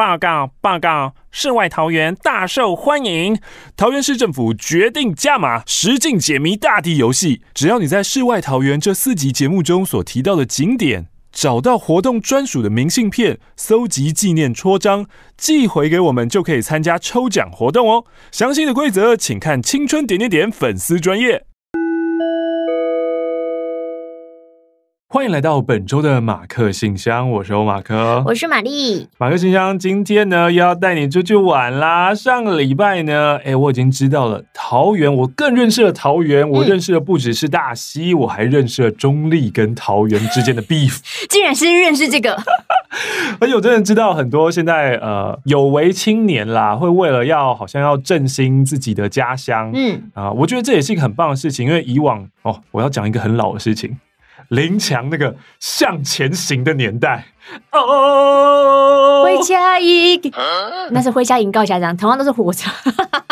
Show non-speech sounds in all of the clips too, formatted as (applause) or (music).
报告报告！世外桃源大受欢迎，桃园市政府决定加码实境解谜大地游戏。只要你在《世外桃源》这四集节目中所提到的景点，找到活动专属的明信片，搜集纪念戳章，寄回给我们，就可以参加抽奖活动哦。详细的规则，请看青春点点点粉丝专页。欢迎来到本周的马克信箱，我是欧马克，我是玛丽。马克信箱今天呢，又要带你出去玩啦。上个礼拜呢，哎，我已经知道了桃园，我更认识了桃园，我认识的不只是大溪，我还认识了中立跟桃园之间的 beef。(laughs) 竟然是认识这个，(laughs) 而且我真的知道很多现在呃有为青年啦，会为了要好像要振兴自己的家乡，嗯啊、呃，我觉得这也是一个很棒的事情，因为以往哦，我要讲一个很老的事情。林强那个向前行的年代哦，回家一个，那是回家迎告家长，同样都是火车。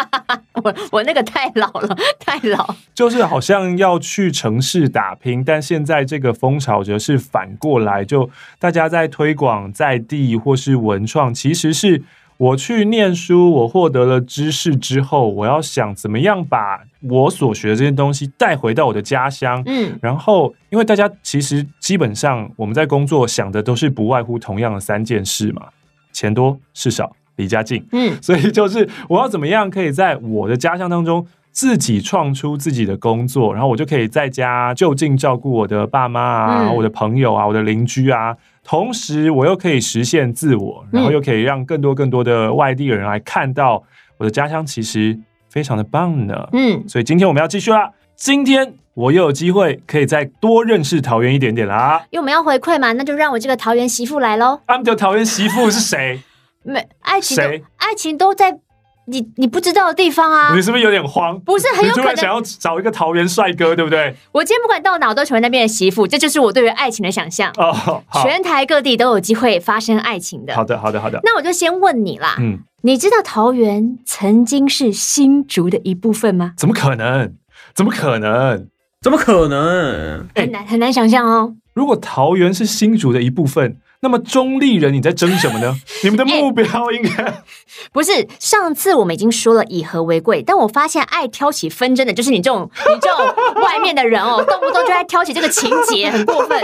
(laughs) 我我那个太老了，(laughs) 太老，就是好像要去城市打拼，但现在这个风潮则是反过来，就大家在推广在地或是文创，其实是。我去念书，我获得了知识之后，我要想怎么样把我所学的这些东西带回到我的家乡。嗯，然后因为大家其实基本上我们在工作想的都是不外乎同样的三件事嘛：钱多、事少、离家近。嗯，(laughs) 所以就是我要怎么样可以在我的家乡当中自己创出自己的工作，然后我就可以在家就近照顾我的爸妈啊、我的朋友啊、我的邻居啊。同时，我又可以实现自我，然后又可以让更多更多的外地人来看到我的家乡，其实非常的棒呢。嗯，所以今天我们要继续啦。今天我又有机会可以再多认识桃园一点点啦。因为我们要回馈嘛，那就让我这个桃园媳妇来喽。他们的桃园媳妇是谁？(laughs) 没爱情，谁？爱情都在。你你不知道的地方啊？你是不是有点慌？不是，很有可能想要找一个桃园帅哥，对不对？我今天不管到哪，我都成为那边的媳妇，这就是我对于爱情的想象。哦，全台各地都有机会发生爱情的。好的，好的，好的。那我就先问你啦，嗯，你知道桃园曾经是新竹的一部分吗？怎么可能？怎么可能？怎么可能？很难很难想象哦。如果桃园是新竹的一部分。那么中立人，你在争什么呢？(laughs) 你们的目标应该、欸、不是上次我们已经说了以和为贵，但我发现爱挑起纷争的就是你这种 (laughs) 你这种外面的人哦，动不动就爱挑起这个情节，(laughs) 很过分。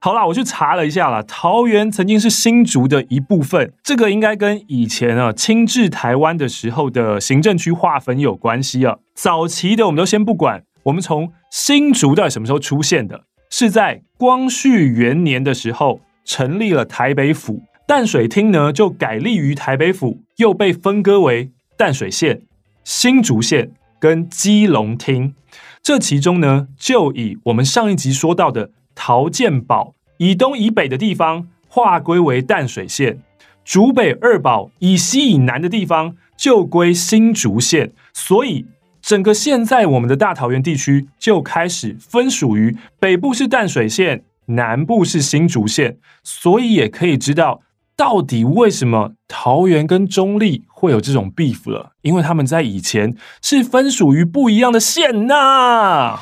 好啦，我去查了一下啦，桃园曾经是新竹的一部分，这个应该跟以前啊清治台湾的时候的行政区划分有关系啊。早期的我们都先不管，我们从新竹到底什么时候出现的？是在光绪元年的时候。成立了台北府，淡水厅呢就改立于台北府，又被分割为淡水县、新竹县跟基隆厅。这其中呢，就以我们上一集说到的桃建堡以东以北的地方划归为淡水县，竹北二堡以西以南的地方就归新竹县。所以，整个现在我们的大桃园地区就开始分属于北部是淡水县。南部是新竹县，所以也可以知道到底为什么桃园跟中立会有这种 beef 了，因为他们在以前是分属于不一样的县呐。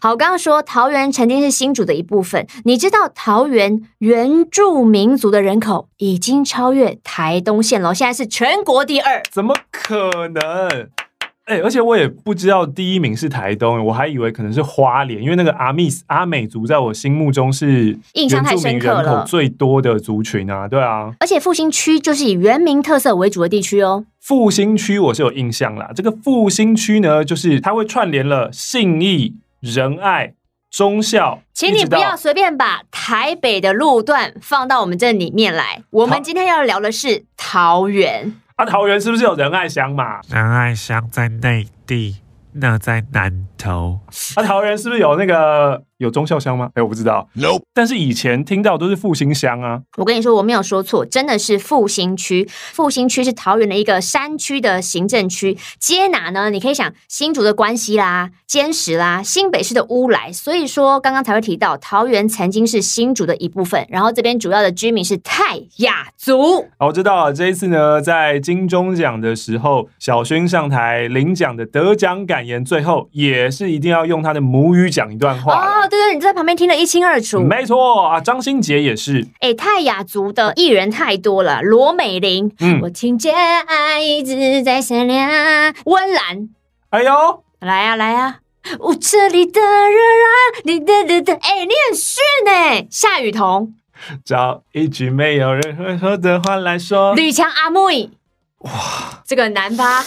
好，刚刚说桃园曾经是新竹的一部分，你知道桃园原住民族的人口已经超越台东县了，现在是全国第二，怎么可能？哎、欸，而且我也不知道第一名是台东，我还以为可能是花莲，因为那个阿密斯阿美族在我心目中是印象太深刻了，人口最多的族群啊，对啊。而且复兴区就是以原民特色为主的地区哦。复兴区我是有印象啦，这个复兴区呢，就是它会串联了信义、仁爱、忠孝。请你不要随便把台北的路段放到我们这里面来。我们今天要聊的是桃园。啊，桃园是不是有仁爱乡嘛？仁爱乡在内地。那在南投，啊，桃园是不是有那个有忠孝乡吗？哎、欸，我不知道。No，但是以前听到都是复兴乡啊。我跟你说，我没有说错，真的是复兴区。复兴区是桃园的一个山区的行政区，接哪呢？你可以想新竹的关西啦、尖石啦、新北市的乌来。所以说，刚刚才会提到桃园曾经是新竹的一部分。然后这边主要的居民是泰雅族。好，我知道了。这一次呢，在金钟奖的时候，小薰上台领奖的得奖感言最后也是一定要用他的母语讲一段话。哦，哦，对对，你在旁边听得一清二楚。没错啊，张新杰也是。哎，泰雅族的艺人太多了，罗美玲，嗯，我听见爱一直在闪亮，温岚，哎呦，来呀、啊、来呀、啊，我这里的人啊，你的的的，哎，你很逊哎，夏雨桐，找一句没有任何说的话来说，吕强阿妹，哇，这个难吧？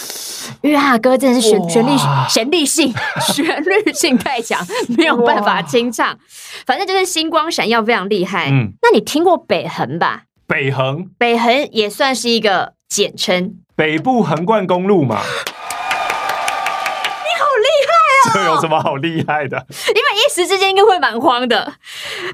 因为他歌真的是旋旋律旋律性 (laughs) 旋律性太强，没有办法清唱。反正就是星光闪耀，非常厉害。嗯，那你听过北横吧？北横，北横也算是一个简称，北部横贯公路嘛。这有什么好厉害的？(laughs) 因为一时之间应该会蛮慌的。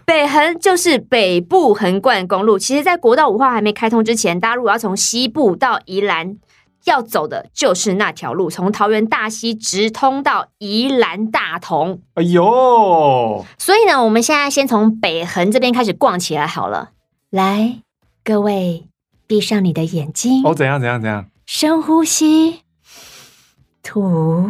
北横就是北部横贯公路。其实，在国道五号还没开通之前，大家如果要从西部到宜兰。要走的就是那条路，从桃园大溪直通到宜兰大同。哎呦！所以呢，我们现在先从北横这边开始逛起来好了。来，各位，闭上你的眼睛。哦，怎样？怎样？怎样？深呼吸，吐。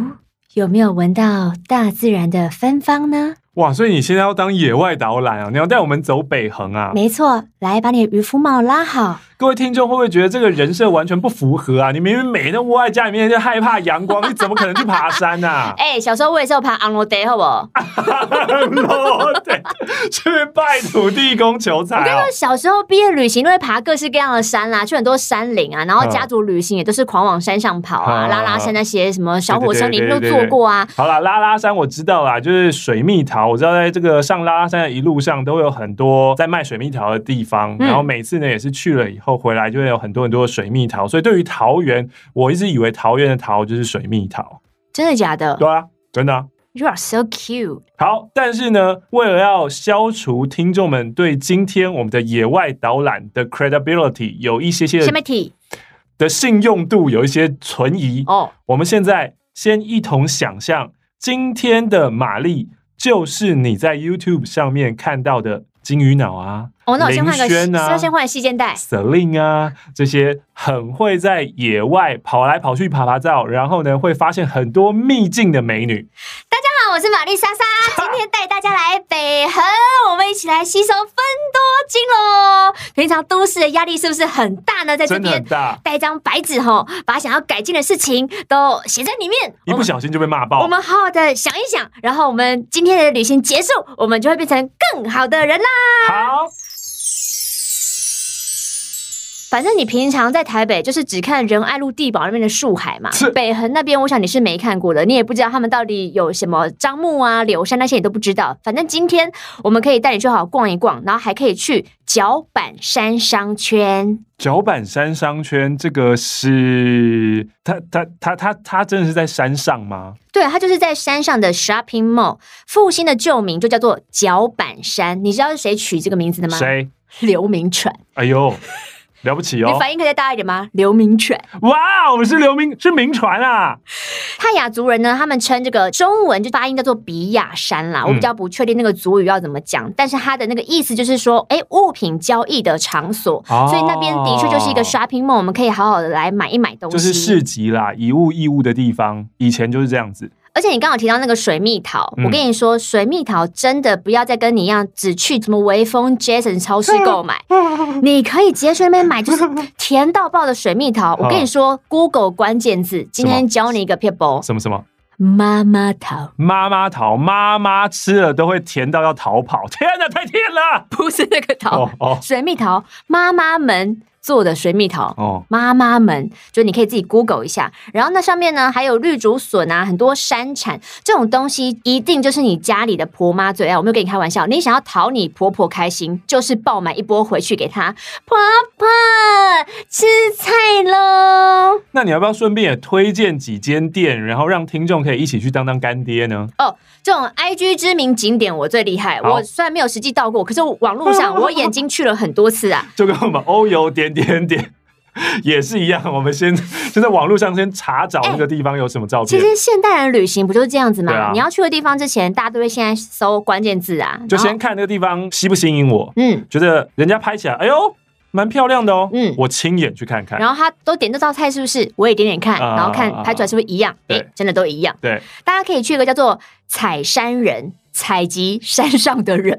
有没有闻到大自然的芬芳呢？哇！所以你现在要当野外导览啊？你要带我们走北横啊？没错，来把你的渔夫帽拉好。各位听众会不会觉得这个人设完全不符合啊？你明明每天都窝在家里面就害怕阳光，你怎么可能去爬山啊？(laughs) 哎、欸，小时候我也是有爬昂罗德，好不好？昂罗德去拜土地公求财、哦。我跟你说，小时候毕业旅行都会爬各式各样的山啦，去很多山林啊，然后家族旅行也都是狂往山上跑啊，嗯、(laughs) 拉拉山那些什么小火车，你们都坐过啊。(laughs) 好啦，拉拉山我知道啦，就是水蜜桃，我知道在这个上拉拉山的一路上都有很多在卖水蜜桃的地方，然后每次呢也是去了以后回来就会有很。很多很多的水蜜桃，所以对于桃园，我一直以为桃园的桃就是水蜜桃。真的假的？对啊，真的啊。You are so cute。好，但是呢，为了要消除听众们对今天我们的野外导览的 credibility 有一些些的信用度有一些存疑哦，oh. 我们现在先一同想象今天的玛丽就是你在 YouTube 上面看到的。金鱼脑啊，哦，那我先换个，啊、先换细肩带。Celine 啊，这些很会在野外跑来跑去、爬爬照，然后呢，会发现很多秘境的美女。大家好，我是玛丽莎莎，今天带大家来北横，我们一起来吸收芬多。平常都市的压力是不是很大呢？在这边带一张白纸吼，把想要改进的事情都写在里面，一不小心就被骂爆。我们好好的想一想，然后我们今天的旅行结束，我们就会变成更好的人啦。好，反正你平常在台北就是只看仁爱路地堡那边的树海嘛，北横那边我想你是没看过的，你也不知道他们到底有什么樟木啊、柳杉那些你都不知道。反正今天我们可以带你去好好逛一逛，然后还可以去角板山商圈。角板山商圈这个是它它它它它真的是在山上吗？对，它就是在山上的 shopping mall。复兴的旧名就叫做角板山。你知道是谁取这个名字的吗？谁？刘铭传。哎呦！了不起哦！你反应可以再大一点吗？流民犬，哇，我们是流民，是民传啊！泰雅族人呢，他们称这个中文就发音叫做比亚山啦。嗯、我比较不确定那个族语要怎么讲，但是它的那个意思就是说，哎，物品交易的场所，哦、所以那边的确就是一个 shopping mall，我们可以好好的来买一买东西，就是市集啦，以物易物的地方，以前就是这样子。而且你刚好提到那个水蜜桃，嗯、我跟你说，水蜜桃真的不要再跟你一样，只去什么微风 Jason 超市购买，(laughs) 你可以直接去那边买，就是 (laughs) 甜到爆的水蜜桃。我跟你说，Google 关键字，今天教你一个撇步，什么？什么？妈妈桃，妈妈桃，妈妈吃了都会甜到要逃跑，天哪，太甜了！不是那个桃，哦哦、水蜜桃，妈妈们。做的水蜜桃哦，妈妈们，就你可以自己 Google 一下，然后那上面呢还有绿竹笋啊，很多山产这种东西，一定就是你家里的婆妈最爱。我没有跟你开玩笑，你想要讨你婆婆开心，就是爆买一波回去给她。婆婆吃菜喽！那你要不要顺便也推荐几间店，然后让听众可以一起去当当干爹呢？哦，这种 IG 知名景点我最厉害，我虽然没有实际到过，可是网络上 (laughs) 我眼睛去了很多次啊，就跟我们欧游点。点点 (laughs) 也是一样，我们先 (laughs) 就在网络上先查找那个地方有什么照片。欸、其实现代人旅行不就是这样子吗？啊、你要去的地方之前，大家都会先在搜关键字啊，就先看那个地方吸不吸引我。嗯，觉得人家拍起来，哎呦，蛮漂亮的哦。嗯我亲眼去看看。然后他都点这道菜是不是？我也点点看，啊然后看拍出来是不是一样？对哎，真的都一样。对，大家可以去一个叫做采山人，采集山上的人，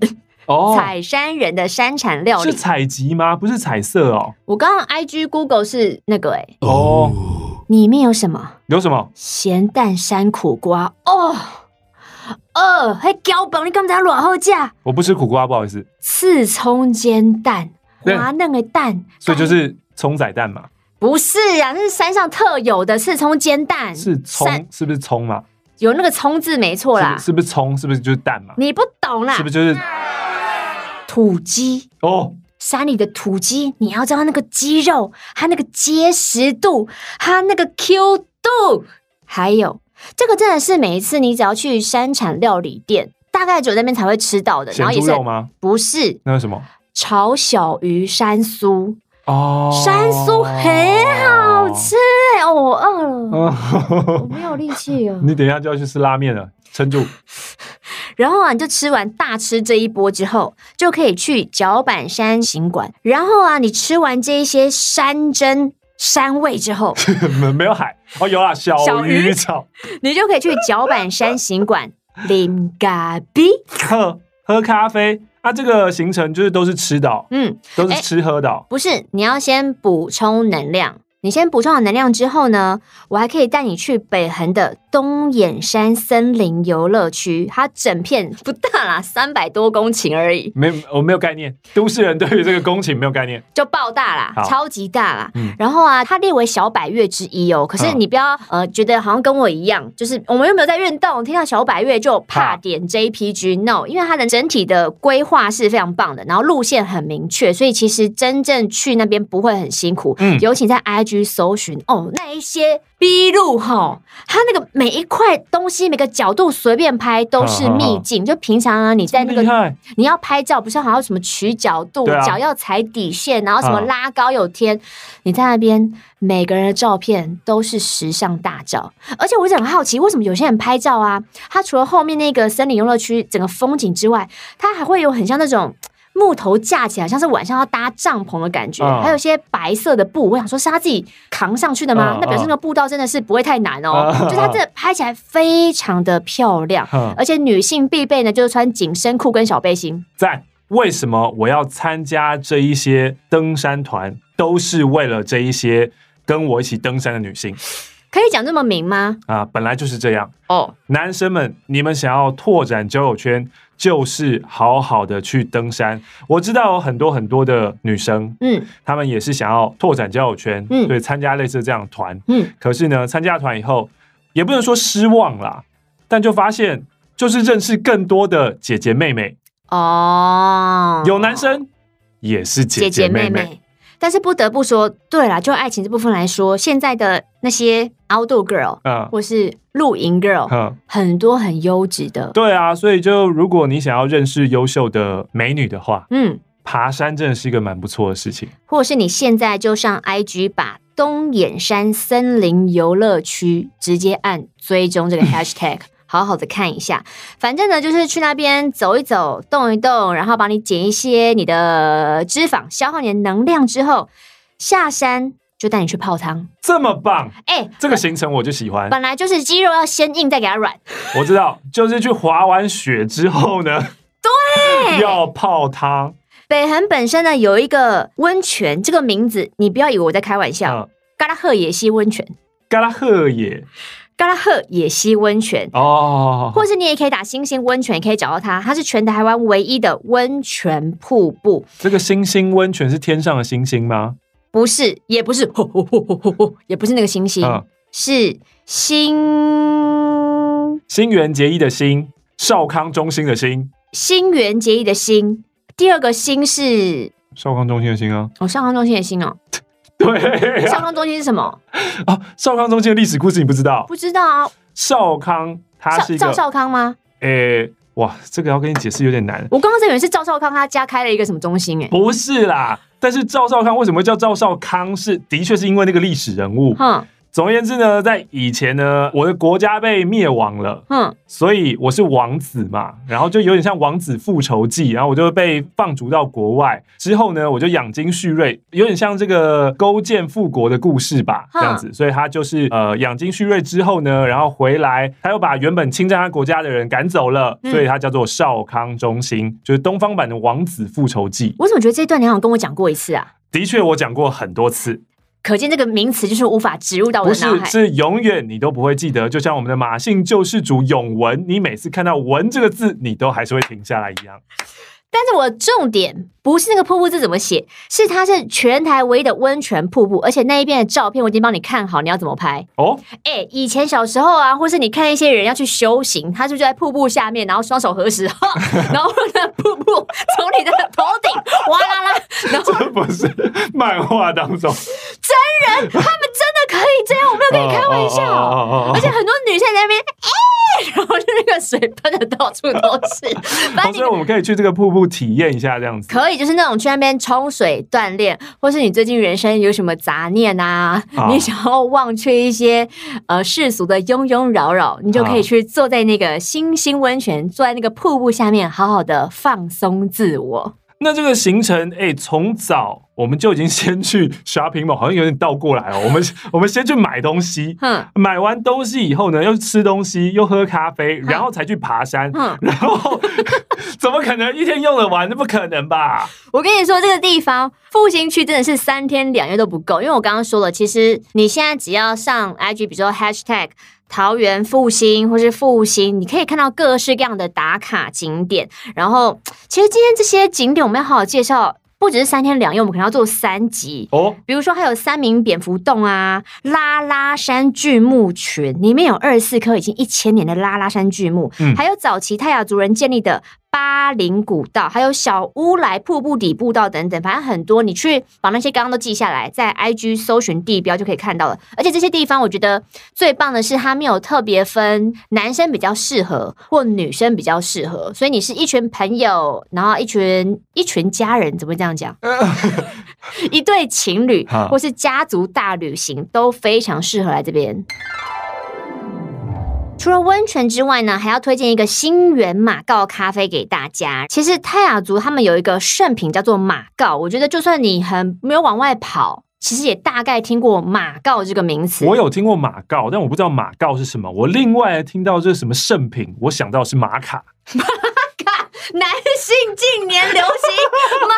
哦，采山人的山产料理是。采集吗？不是彩色哦。我刚刚 IG Google 是那个哎，哦，里面有什么？有什么？咸蛋山苦瓜哦，呃，还胶本，你刚才偌好食？我不吃苦瓜，不好意思。刺葱煎蛋，对滑嫩的蛋，所以就是葱仔蛋嘛，不是啊，那是山上特有的刺葱煎蛋，是山葱，是不是葱嘛？有那个葱字没错啦是不是葱？是不是就是蛋嘛？你不懂啦是不，是就是土鸡。哦？山里的土鸡，你要知道那个鸡肉，它那个结实度，它那个 Q 度，还有这个真的是每一次你只要去山产料理店，大概只有那边才会吃到的。然后咸也是？不是那是什么？炒小鱼山酥，哦，山酥很好吃哎、哦，我饿了，(laughs) 我哦。没有力气了。你等一下就要去吃拉面了，撑住。然后啊，你就吃完大吃这一波之后，就可以去脚板山行馆。然后啊，你吃完这一些山珍山味之后，没 (laughs) 没有海哦，有啦，小 (laughs) 小鱼鱼炒，(laughs) 你就可以去脚板山行馆啉咖啡。喝喝咖啡啊。这个行程就是都是吃的哦，嗯，都是吃喝的哦。不是，你要先补充能量。你先补充好能量之后呢，我还可以带你去北横的东眼山森林游乐区。它整片不大啦，三百多公顷而已，没，我没有概念。都市人对于这个公顷没有概念。就爆大啦，超级大啦。嗯然后啊，它列为小百岳之一哦。可是你不要、呃觉得好像跟我一样，就是我们又没有在运动，听到小百岳就怕点 JPG。No，因为它的整体的规划是非常棒的，然后路线很明确，所以其实真正去那边不会很辛苦。嗯尤其在 IG 搜寻哦，那一些 B 路哈，它那个每一块东西每个角度随便拍都是秘境。就平常啊，你在那个，你要拍照，不是好像什么取角度，脚要踩底线，然后什么嗯拉高有天，你在那边每个人的照片都是时尚大照。而且我一直很好奇，为什么有些人拍照啊，他除了后面那个森林游乐区整个风景之外，他还会有很像那种。木头架起来，像是晚上要搭帐篷的感觉，嗯还有一些白色的布。我想说，是他自己扛上去的吗？嗯那表示那个步道真的是不会太难哦。嗯就是它这拍起来非常的漂亮，嗯而且女性必备呢，就是穿紧身裤跟小背心。在为什么我要参加这一些登山团，都是为了这一些跟我一起登山的女性可以讲这么明吗？啊，本来就是这样。哦，男生们，你们想要拓展交友圈，就是好好的去登山。我知道有很多很多的女生，嗯她们也是想要拓展交友圈，嗯对，参加类似这样的团。嗯，可是呢，参加团以后，也不能说失望啦，但就发现就是认识更多的姐姐妹妹，哦，有男生也是姐姐妹妹。但是不得不说，对啦，就爱情这部分来说，现在的那些 outdoor girl 嗯或是露营 girl，嗯，很多很优质的。对啊，所以就如果你想要认识优秀的美女的话，嗯，爬山真的是一个蛮不错的事情。或者是你现在就上 IG 把东眼山森林游乐区直接按追踪这个 (laughs) hashtag。好好的看一下，反正呢，就是去那边走一走、动一动，然后帮你减一些你的脂肪，消耗你的能量之后，下山就带你去泡汤。这么棒，哎，这个行程我就喜欢。本来就是肌肉要先硬，再给它软。我知道，就是去滑完雪之后呢，对，要泡汤。北横本身呢有一个温泉，这个名字你不要以为我在开玩笑，嗯，嘎拉赫野溪温泉，嘎拉赫野嘎拉赫野溪温泉。哦，或是你也可以打星星温泉，也可以找到它。它是全台湾唯一的温泉瀑布，这个星星温泉是天上的星星吗？不是，也不是，也不是那个星星，嗯，是新新垣结衣的新，少康中心的新，新垣结衣的新。第二个新是少康中心的新啊，哦，少康中心的新哦。对啊，少康中心是什么？啊，少康中心的历史故事你不知道？不知道啊。少康他是一个，赵少康吗？诶，哇，这个要跟你解释有点难。我刚刚在以为是赵少康他家开了一个什么中心诶。不是啦，但是赵少康为什么叫赵少康是？的确是因为那个历史人物。哼，总而言之呢，在以前呢，我的国家被灭亡了，嗯，所以我是王子嘛，然后就有点像王子复仇记，然后我就被放逐到国外，之后呢，我就养精蓄锐，有点像这个勾践复国的故事吧，这样子，所以他就是呃养精蓄锐之后呢，然后回来，他又把原本侵占他国家的人赶走了，所以他叫做少康中兴，就是东方版的王子复仇记。我怎么觉得这一段你好像跟我讲过一次啊？的确，我讲过很多次。可见这个名词就是无法植入到我的脑海，不是，是永远你都不会记得。就像我们的马姓救世主永文，你每次看到“文”这个字，你都还是会停下来一样。但是我重点不是那个瀑布字怎么写，是它是全台唯一的温泉瀑布，而且那一边的照片我已经帮你看好，你要怎么拍？哦？哎、欸，以前小时候啊，或是你看一些人要去修行，他就在瀑布下面，然后双手合十，(laughs) 然后那瀑布从你的头顶哗啦啦，(laughs) 然后这不是漫画当中。真人，他们真的可以这样，我没有跟你开玩笑，而且很多女生在那边，哎、欸，然后就那个水喷的到处都是，反正所以我们可以去这个瀑布。体验一下这样子，可以，就是那种去那边冲水锻炼，或是你最近人生有什么杂念啊，啊。你想要忘却一些呃世俗的庸庸扰扰，你就可以去坐在那个星星温泉，坐在那个瀑布下面，好好的放松自我。那这个行程，哎、欸，从早我们就已经先去 (laughs) shopping mall，好像有点倒过来哦。我们我们先去买东西，嗯，买完东西以后呢，又吃东西，又喝咖啡，然后才去爬山，嗯，然后 (laughs) 怎么可能一天用得完？那不可能吧？我跟你说，这个地方复兴区真的是三天两夜都不够，因为我刚刚说了，其实你现在只要上 IG，比如说 hashtag。桃园复兴或是复兴，你可以看到各式各样的打卡景点。然后，其实今天这些景点我们要好好介绍，不只是三天两夜，我们可能要做三集哦。比如说，还有三名蝙蝠洞啊，拉拉山巨木群，里面有二十四棵已经一千年的拉拉山巨木，嗯，还有早期泰雅族人建立的。巴林古道，还有小乌来瀑布底步道等等，反正很多，你去把那些刚刚都记下来，在 IG 搜寻地标就可以看到了。而且这些地方，我觉得最棒的是，它没有特别分男生比较适合或女生比较适合，所以你是一群朋友，然后一群一群家人，怎么会这样讲？(laughs) 一对情侣或是家族大旅行都非常适合来这边。除了温泉之外呢，还要推荐一个新源马告咖啡给大家。其实泰雅族他们有一个圣品叫做马告，我觉得就算你很没有往外跑，其实也大概听过马告这个名词。我有听过马告，但我不知道马告是什么。我另外听到这是什么圣品，我想到是玛卡。(laughs) 男性近年流行玛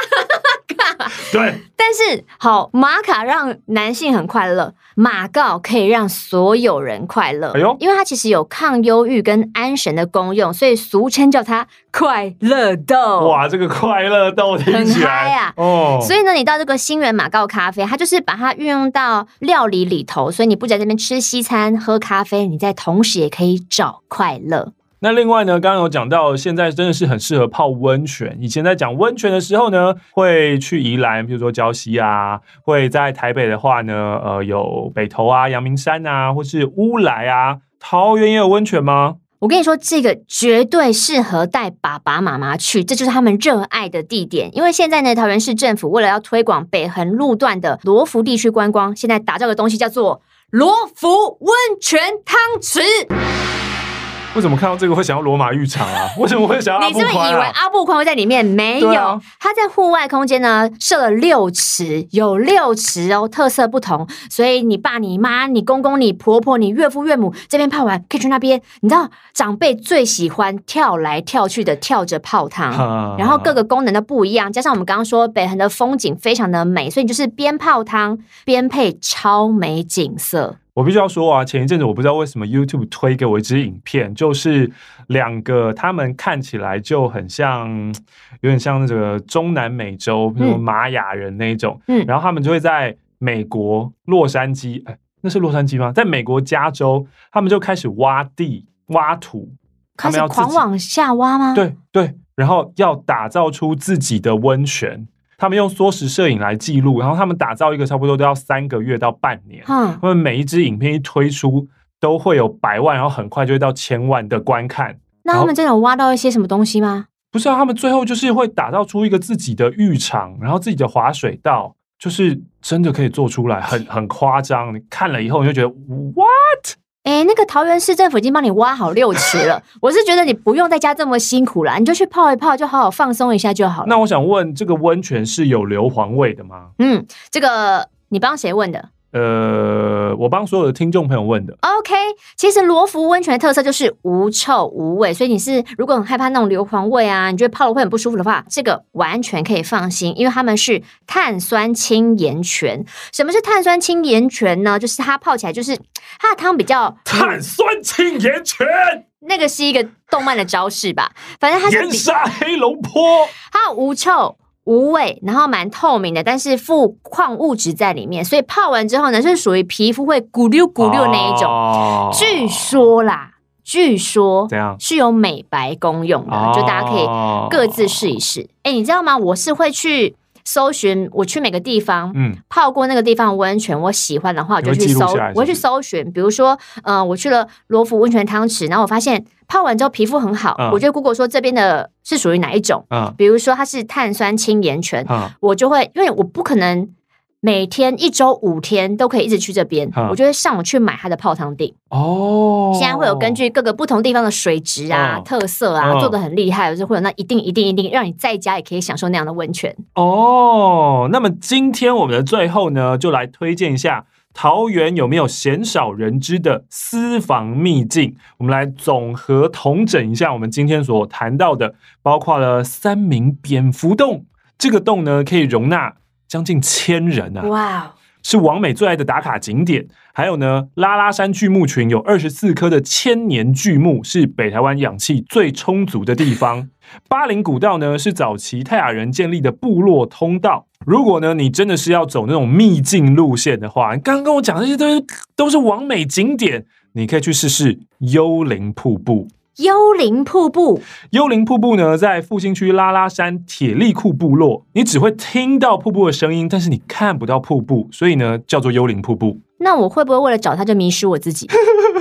卡。对，但是好，玛卡让男性很快乐。马告可以让所有人快乐，哎呦，因为它其实有抗忧郁跟安神的功用，所以俗称叫它快乐豆。哇，这个快乐豆听起来很嗨啊！哦，所以呢，你到这个新源马告咖啡，它就是把它运用到料理里头，所以你不在这边吃西餐、喝咖啡，你在同时也可以找快乐。那另外呢，刚刚有讲到，现在真的是很适合泡温泉。以前在讲温泉的时候呢，会去宜兰，比如说礁溪啊；会在台北的话呢，呃，有北投啊、阳明山啊，或是乌来啊。桃园也有温泉吗？我跟你说，这个绝对适合带爸爸妈妈去，这就是他们热爱的地点。因为现在呢，桃园市政府为了要推广北横路段的罗浮地区观光，现在打造的东西叫做罗浮温泉汤池。为什么看到这个会想要罗马浴场啊？(laughs) 为什么会想要阿布宽啊？你是不是以为阿布宽会在里面？没有，啊、它在户外空间呢，设了六池，有六池哦，特色不同。所以你爸、你妈、你公公、你婆婆、你岳父岳母这边泡完，可以去那边。你知道长辈最喜欢跳来跳去的跳着泡汤，然后各个功能都不一样。加上我们刚刚说北横的风景非常的美，所以你就是边泡汤边配超美景色。我必须要说啊，前一阵子我不知道为什么 YouTube 推给我一支影片，就是两个他们看起来就很像，有点像那个中南美洲，比如玛雅人那一种，嗯，然后他们就会在美国洛杉矶，哎，那是洛杉矶吗？在美国加州，他们就开始挖地挖土，开始狂往下挖吗？对对，然后要打造出自己的温泉。他们用缩时摄影来记录，然后他们打造一个差不多都要三个月到半年。嗯，他们每一支影片一推出，都会有百万，然后很快就会到千万的观看。那他们真的有挖到一些什么东西吗？不是啊，他们最后就是会打造出一个自己的浴场，然后自己的滑水道，就是真的可以做出来，很很夸张。你看了以后，你就觉得 what？哎，那个桃园市政府已经帮你挖好六池了。(laughs) 我是觉得你不用在家这么辛苦了，你就去泡一泡，就好好放松一下就好了。那我想问，这个温泉是有硫磺味的吗？嗯，这个你帮谁问的？呃，我帮所有的听众朋友问的。OK，其实罗浮温泉的特色就是无臭无味，所以你是如果很害怕那种硫磺味啊，你觉得泡了会很不舒服的话，这个完全可以放心，因为他们是碳酸氢盐泉。什么是碳酸氢盐泉呢？就是它泡起来就是它的汤比较碳酸氢盐泉，那个是一个动漫的招式吧？反正它是炎杀黑龙坡，它无臭。无味，然后蛮透明的，但是富矿物质在里面，所以泡完之后呢，是属于皮肤会咕溜咕溜那一种。哦、据说啦，据说是有美白功用的，哦、就大家可以各自试一试。哎，你知道吗？我是会去。搜寻，我去每个地方，嗯，泡过那个地方的温泉，我喜欢的话，我就去搜，我会去搜寻。比如说，嗯，我去了罗浮温泉汤池，然后我发现泡完之后皮肤很好，我就 Google 说这边的是属于哪一种，嗯，比如说它是碳酸氢盐泉，我就会，因为我不可能。每天一周五天都可以一直去这边，嗯、我就会上网去买它的泡汤錠。哦，现在会有根据各个不同地方的水质啊、哦、特色啊，做的很厉害，就是会有那一定一定一定让你在家也可以享受那样的温泉。哦，那么今天我们的最后呢，就来推荐一下桃园有没有鲜少人知的私房秘境。我们来总和统整一下我们今天所谈到的，包括了三名蝙蝠洞，这个洞呢可以容纳。将近千人啊！哇 Wow，是王美最爱的打卡景点。还有呢，拉拉山巨木群有二十四棵的千年巨木，是北台湾氧气最充足的地方。巴林古道呢，是早期泰雅人建立的部落通道。如果呢，你真的是要走那种秘境路线的话，你刚刚跟我讲的这些都是都是完美景点，你可以去试试幽灵瀑布。幽灵瀑布，幽灵瀑布呢，在复兴区拉拉山铁力库部落，你只会听到瀑布的声音，但是你看不到瀑布，所以呢，叫做幽灵瀑布。那我会不会为了找它就迷失我自己？瀑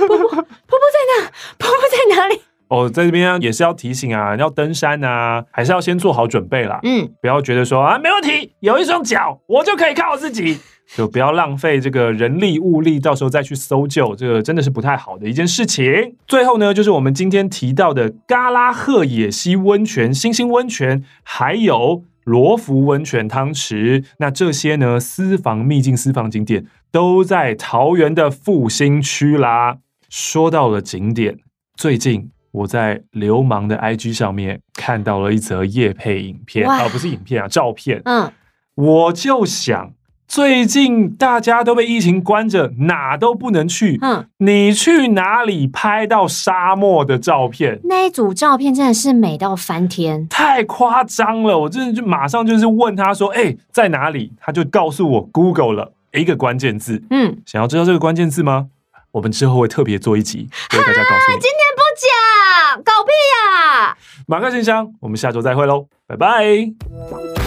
布，瀑布在哪？瀑布在哪里？哦，在这边也是要提醒啊，要登山啊，还是要先做好准备啦。嗯，不要觉得说啊，没问题，有一双脚，我就可以靠我自己。(laughs) 就不要浪费这个人力物力，到时候再去搜救，这个真的是不太好的一件事情。最后呢，就是我们今天提到的嘎拉赫野溪温泉、星星温泉，还有罗浮温泉汤池。那这些呢，私房秘境、私房景点都在桃园的复兴区啦。说到了景点，最近我在流氓的 IG 上面看到了一则夜配影片，啊不是影片啊，照片。嗯，我就想。最近大家都被疫情关着，哪都不能去。嗯，你去哪里拍到沙漠的照片？那一组照片真的是美到翻天，太夸张了！我真的就马上就是问他说：“哎、欸，在哪里？”他就告诉我 Google 了一个关键字。嗯，想要知道这个关键字吗？我们之后会特别做一集，给大家假。搞屁呀、马克信箱，我们下周再会喽，拜拜。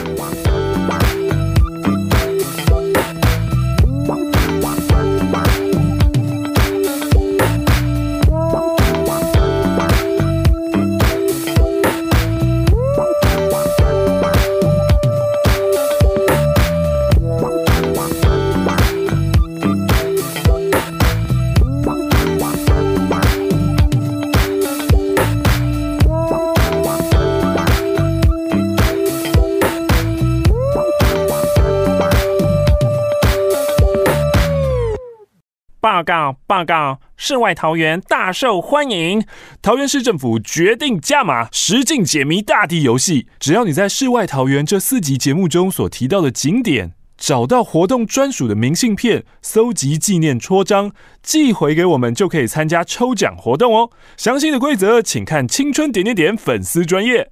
告报告，世外桃源大受欢迎，桃园市政府决定加码实境解谜大地游戏。只要你在世外桃源这四集节目中所提到的景点，找到活动专属的明信片，搜集纪念戳章，寄回给我们，就可以参加抽奖活动哦。详细的规则请看青春点点点粉丝专页。